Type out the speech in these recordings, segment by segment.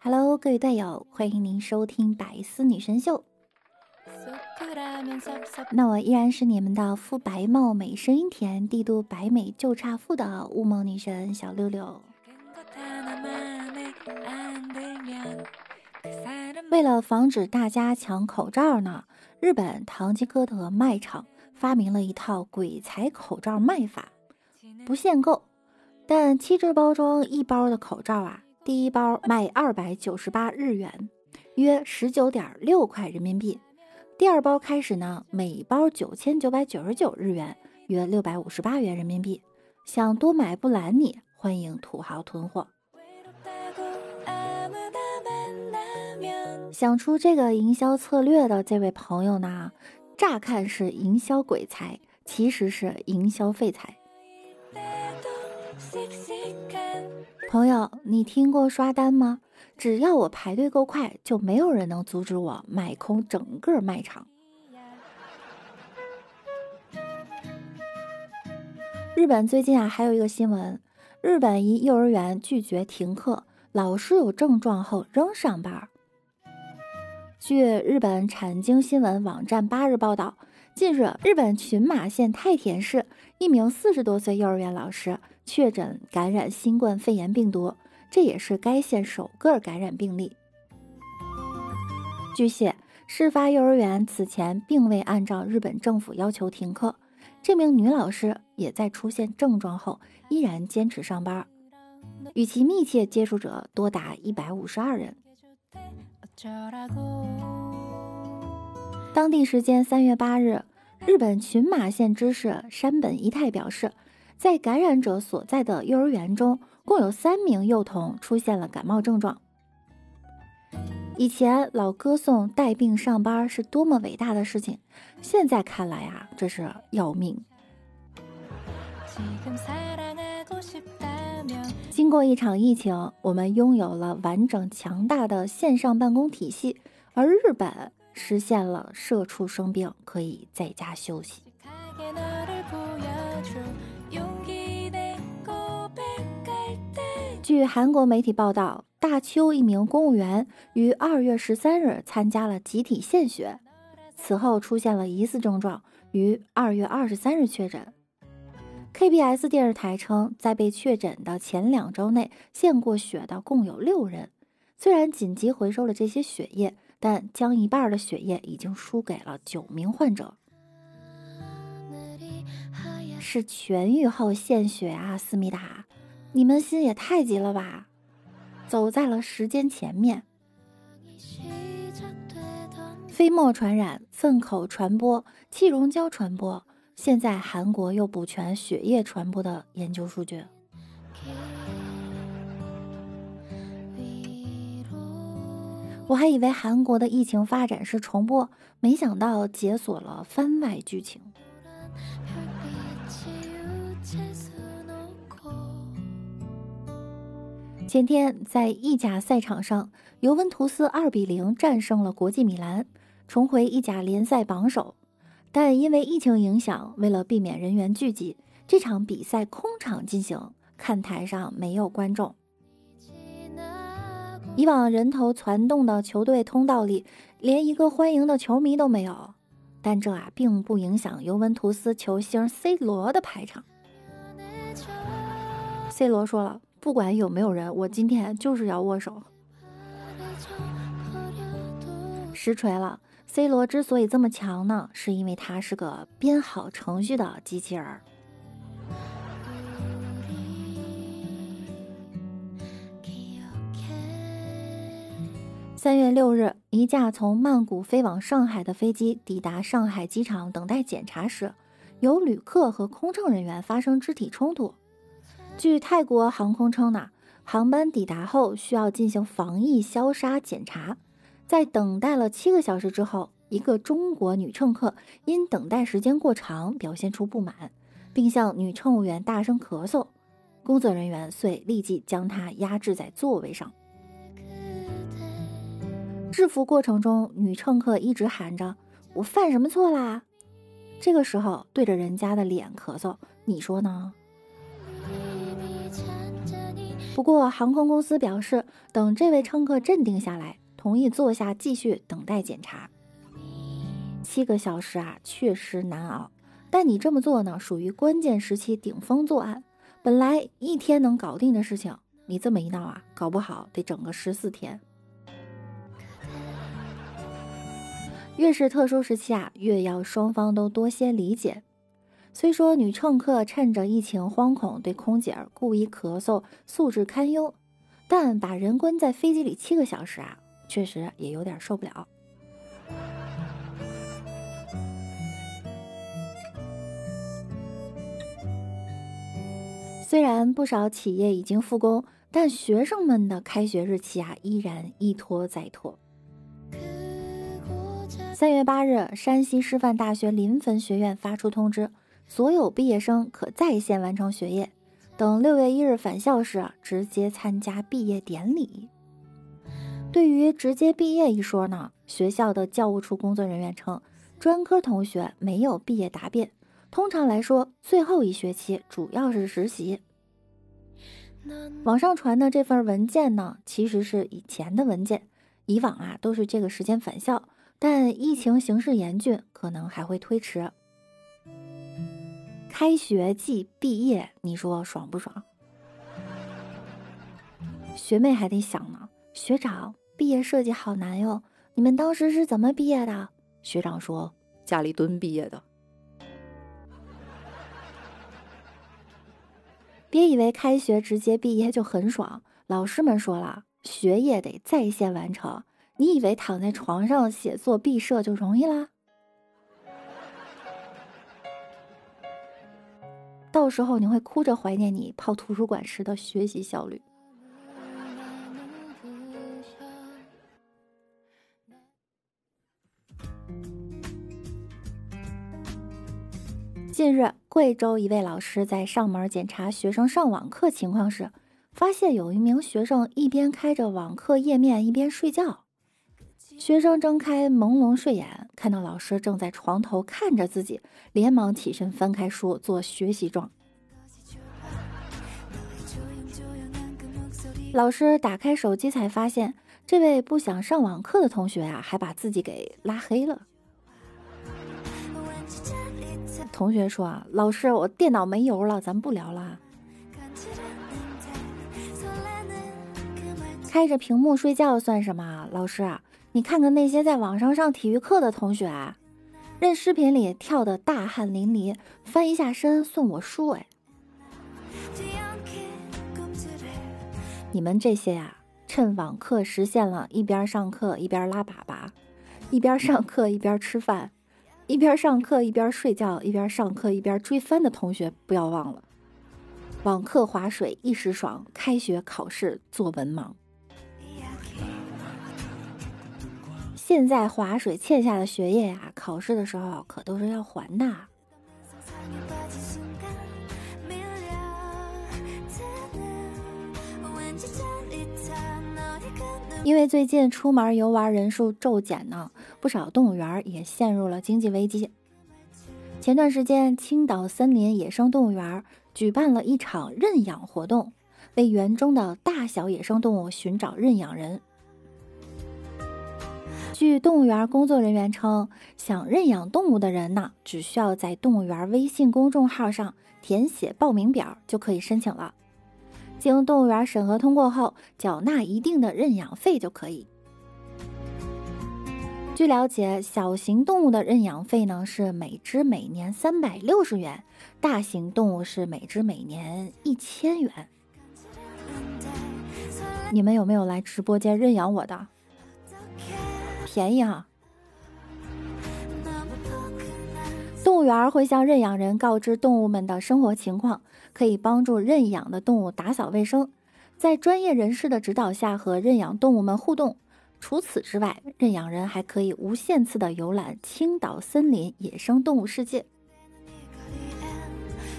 Hello，各位队友，欢迎您收听百思女神秀。那我依然是你们的肤白貌美、声音甜、帝都白美就差富的雾梦女神小六六。为了防止大家抢口罩呢，日本唐吉诃德卖场发明了一套鬼才口罩卖法，不限购，但七只包装一包的口罩啊，第一包卖二百九十八日元，约十九点六块人民币。第二包开始呢，每包九千九百九十九日元，约六百五十八元人民币。想多买不拦你，欢迎土豪囤货。想出这个营销策略的这位朋友呢，乍看是营销鬼才，其实是营销废材。朋友，你听过刷单吗？只要我排队够快，就没有人能阻止我买空整个卖场。日本最近啊，还有一个新闻：日本一幼儿园拒绝停课，老师有症状后仍上班。据日本产经新闻网站八日报道，近日日本群马县太田市一名四十多岁幼儿园老师确诊感染新冠肺炎病毒。这也是该县首个感染病例。据悉，事发幼儿园此前并未按照日本政府要求停课，这名女老师也在出现症状后依然坚持上班，与其密切接触者多达一百五十二人。当地时间三月八日，日本群马县知事山本一太表示，在感染者所在的幼儿园中。共有三名幼童出现了感冒症状。以前老歌颂带病上班是多么伟大的事情，现在看来啊，这是要命。经过一场疫情，我们拥有了完整强大的线上办公体系，而日本实现了社畜生病可以在家休息。据韩国媒体报道，大邱一名公务员于二月十三日参加了集体献血，此后出现了疑似症状，于二月二十三日确诊。KBS 电视台称，在被确诊的前两周内献过血的共有六人，虽然紧急回收了这些血液，但将一半的血液已经输给了九名患者。是痊愈后献血啊，思密达。你们心也太急了吧！走在了时间前面。飞沫传染、粪口传播、气溶胶传播，现在韩国又补全血液传播的研究数据。我还以为韩国的疫情发展是重播，没想到解锁了番外剧情。前天在意甲赛场上，尤文图斯二比零战胜了国际米兰，重回意甲联赛榜首。但因为疫情影响，为了避免人员聚集，这场比赛空场进行，看台上没有观众。以往人头攒动的球队通道里，连一个欢迎的球迷都没有。但这啊，并不影响尤文图斯球星 C 罗的排场。C 罗说了。不管有没有人，我今天就是要握手。实锤了，C 罗之所以这么强呢，是因为他是个编好程序的机器人。三月六日，一架从曼谷飞往上海的飞机抵达上海机场等待检查时，有旅客和空乘人员发生肢体冲突。据泰国航空称呢，航班抵达后需要进行防疫消杀检查，在等待了七个小时之后，一个中国女乘客因等待时间过长表现出不满，并向女乘务员大声咳嗽，工作人员遂立即将她压制在座位上。制服过程中，女乘客一直喊着“我犯什么错啦”，这个时候对着人家的脸咳嗽，你说呢？不过航空公司表示，等这位乘客镇定下来，同意坐下继续等待检查。七个小时啊，确实难熬。但你这么做呢，属于关键时期顶风作案。本来一天能搞定的事情，你这么一闹啊，搞不好得整个十四天。越是特殊时期啊，越要双方都多些理解。虽说女乘客趁着疫情惶恐对空姐故意咳嗽，素质堪忧，但把人关在飞机里七个小时啊，确实也有点受不了。虽然不少企业已经复工，但学生们的开学日期啊依然一拖再拖。三月八日，山西师范大学临汾学院发出通知，所有毕业生可在线完成学业，等六月一日返校时直接参加毕业典礼。对于直接毕业一说呢，学校的教务处工作人员称，专科同学没有毕业答辩。通常来说，最后一学期主要是实习。网上传的这份文件呢，其实是以前的文件。以往啊，都是这个时间返校，但疫情形势严峻，可能还会推迟。开学即毕业，你说爽不爽？学妹还得想呢，学长，毕业设计好难哟，你们当时是怎么毕业的？学长说，家里蹲毕业的。别以为开学直接毕业就很爽，老师们说了，学业得在线完成。你以为躺在床上写作毕设就容易啦？到时候你会哭着怀念你泡图书馆时的学习效率。近日，贵州一位老师在上门检查学生上网课情况时，发现有一名学生一边开着网课页面一边睡觉。学生睁开朦胧睡眼，看到老师正在床头看着自己，连忙起身翻开书做学习状。老师打开手机才发现，这位不想上网课的同学啊，还把自己给拉黑了。同学说啊，老师，我电脑没油了，咱不聊了。开着屏幕睡觉算什么？老师啊，你看看那些在网上上体育课的同学啊，任视频里跳的大汗淋漓，翻一下身送我书哎。你们这些呀，趁网课实现了一边上课一边拉粑粑，一边上课一边吃饭。一边上课一边睡觉，一边上课一边追番的同学，不要忘了，网课划水一时爽，开学考试作文忙。现在划水欠下的学业呀，考试的时候可都是要还的。因为最近出门游玩人数骤减呢，不少动物园也陷入了经济危机。前段时间，青岛森林野生动物园举办了一场认养活动，为园中的大小野生动物寻找认养人。据动物园工作人员称，想认养动物的人呢，只需要在动物园微信公众号上填写报名表就可以申请了。经动物园审核通过后，缴纳一定的认养费就可以。据了解，小型动物的认养费呢是每只每年三百六十元，大型动物是每只每年一千元。你们有没有来直播间认养我的？便宜哈！动物园会向认养人告知动物们的生活情况，可以帮助认养的动物打扫卫生，在专业人士的指导下和认养动物们互动。除此之外，认养人还可以无限次的游览青岛森林野生动物世界。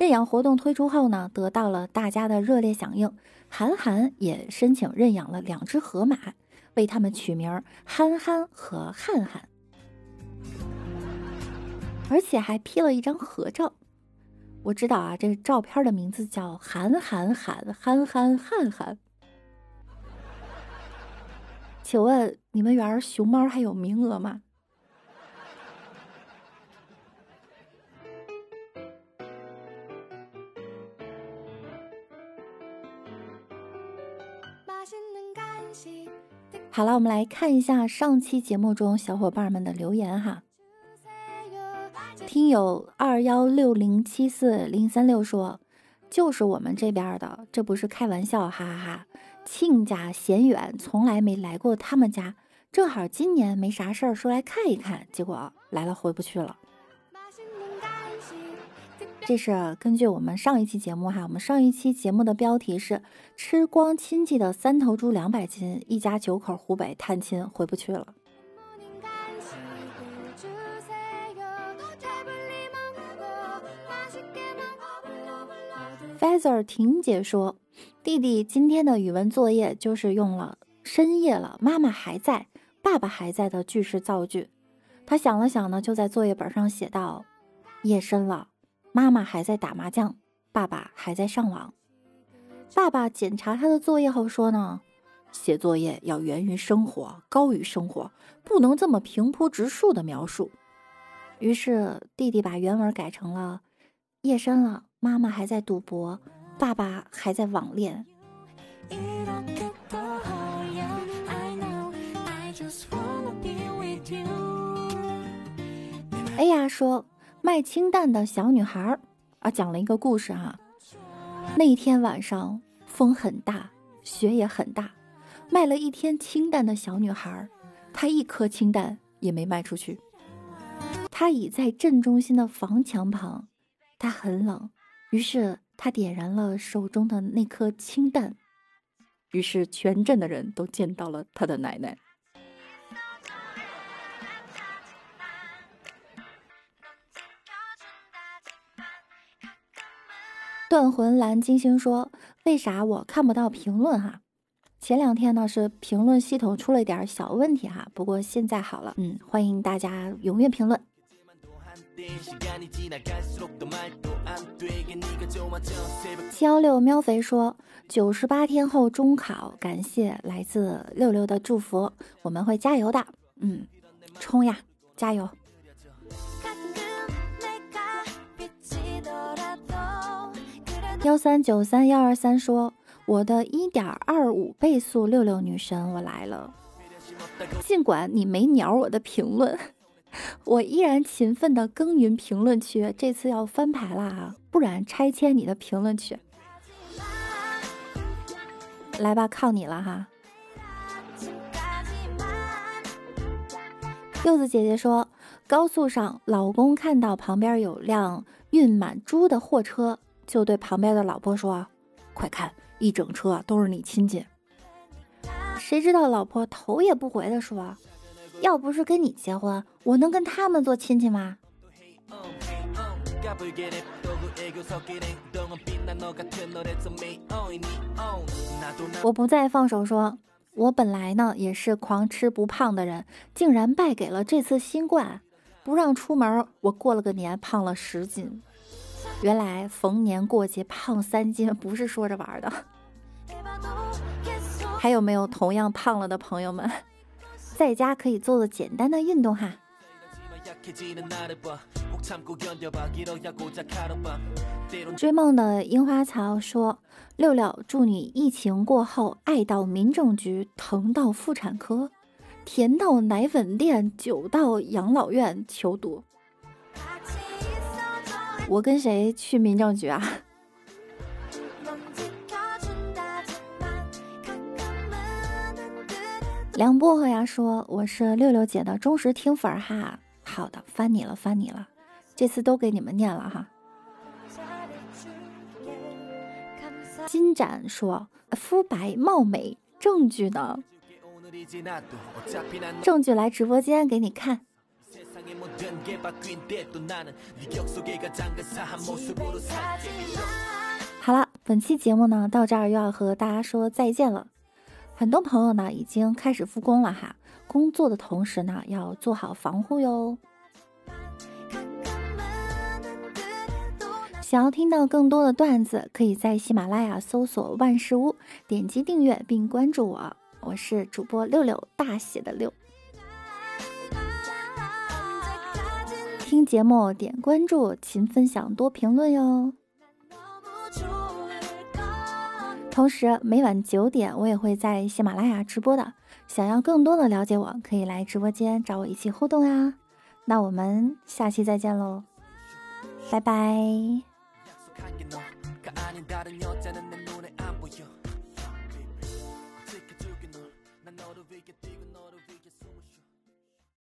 认养活动推出后呢，得到了大家的热烈响应。韩寒也申请认养了两只河马，为他们取名憨憨和汉汉。而且还 P 了一张合照，我知道啊，这个照片的名字叫韩韩韩憨憨汉憨。请问你们园熊猫还有名额吗？好了，我们来看一下上期节目中小伙伴们的留言哈。听友二幺六零七四零三六说，就是我们这边的，这不是开玩笑，哈哈哈。亲家嫌远，从来没来过他们家，正好今年没啥事儿，说来看一看，结果来了回不去了。这是根据我们上一期节目哈，我们上一期节目的标题是“吃光亲戚的三头猪两百斤，一家九口湖北探亲回不去了”。Feather 婷姐说：“弟弟今天的语文作业就是用了‘深夜了，妈妈还在，爸爸还在’的句式造句。他想了想呢，就在作业本上写道：‘夜深了。’”妈妈还在打麻将，爸爸还在上网。爸爸检查他的作业后说呢：“写作业要源于生活，高于生活，不能这么平铺直述的描述。”于是弟弟把原文改成了：“夜深了，妈妈还在赌博，爸爸还在网恋。”哎呀，说。卖清淡的小女孩啊，讲了一个故事哈。那一天晚上风很大，雪也很大，卖了一天清淡的小女孩，她一颗清淡也没卖出去。她倚在镇中心的房墙旁，她很冷，于是她点燃了手中的那颗清淡，于是全镇的人都见到了她的奶奶。断魂蓝金星说：“为啥我看不到评论哈？前两天呢是评论系统出了点小问题哈，不过现在好了。嗯，欢迎大家踊跃评论。”七幺六喵肥说：“九十八天后中考，感谢来自六六的祝福，我们会加油的。嗯，冲呀，加油！”幺三九三幺二三说：“我的一点二五倍速六六女神，我来了。尽管你没鸟我的评论，我依然勤奋的耕耘评论区。这次要翻牌了啊，不然拆迁你的评论区。来吧，靠你了哈。”柚子姐姐说：“高速上，老公看到旁边有辆运满猪的货车。”就对旁边的老婆说：“快看，一整车都是你亲戚。”谁知道老婆头也不回的说：“要不是跟你结婚，我能跟他们做亲戚吗？”我不再放手说：“我本来呢也是狂吃不胖的人，竟然败给了这次新冠，不让出门，我过了个年胖了十斤。”原来逢年过节胖三斤不是说着玩的。还有没有同样胖了的朋友们，在家可以做做简单的运动哈。追梦的樱花草说：“六六，祝你疫情过后爱到民政局，疼到妇产科，甜到奶粉店，久到养老院求读。”我跟谁去民政局啊？梁薄荷呀说我是六六姐的忠实听粉哈。好的，翻你了，翻你了，这次都给你们念了哈。金盏说肤白貌美，证据呢？证据来直播间给你看。好了，本期节目呢到这儿又要和大家说再见了。很多朋友呢已经开始复工了哈，工作的同时呢要做好防护哟。想要听到更多的段子，可以在喜马拉雅搜索万事屋，点击订阅并关注我。我是主播六六，大写的六。听节目点关注，勤分享，多评论哟。同时每晚九点我也会在喜马拉雅直播的，想要更多的了解我，可以来直播间找我一起互动呀。那我们下期再见喽，拜拜。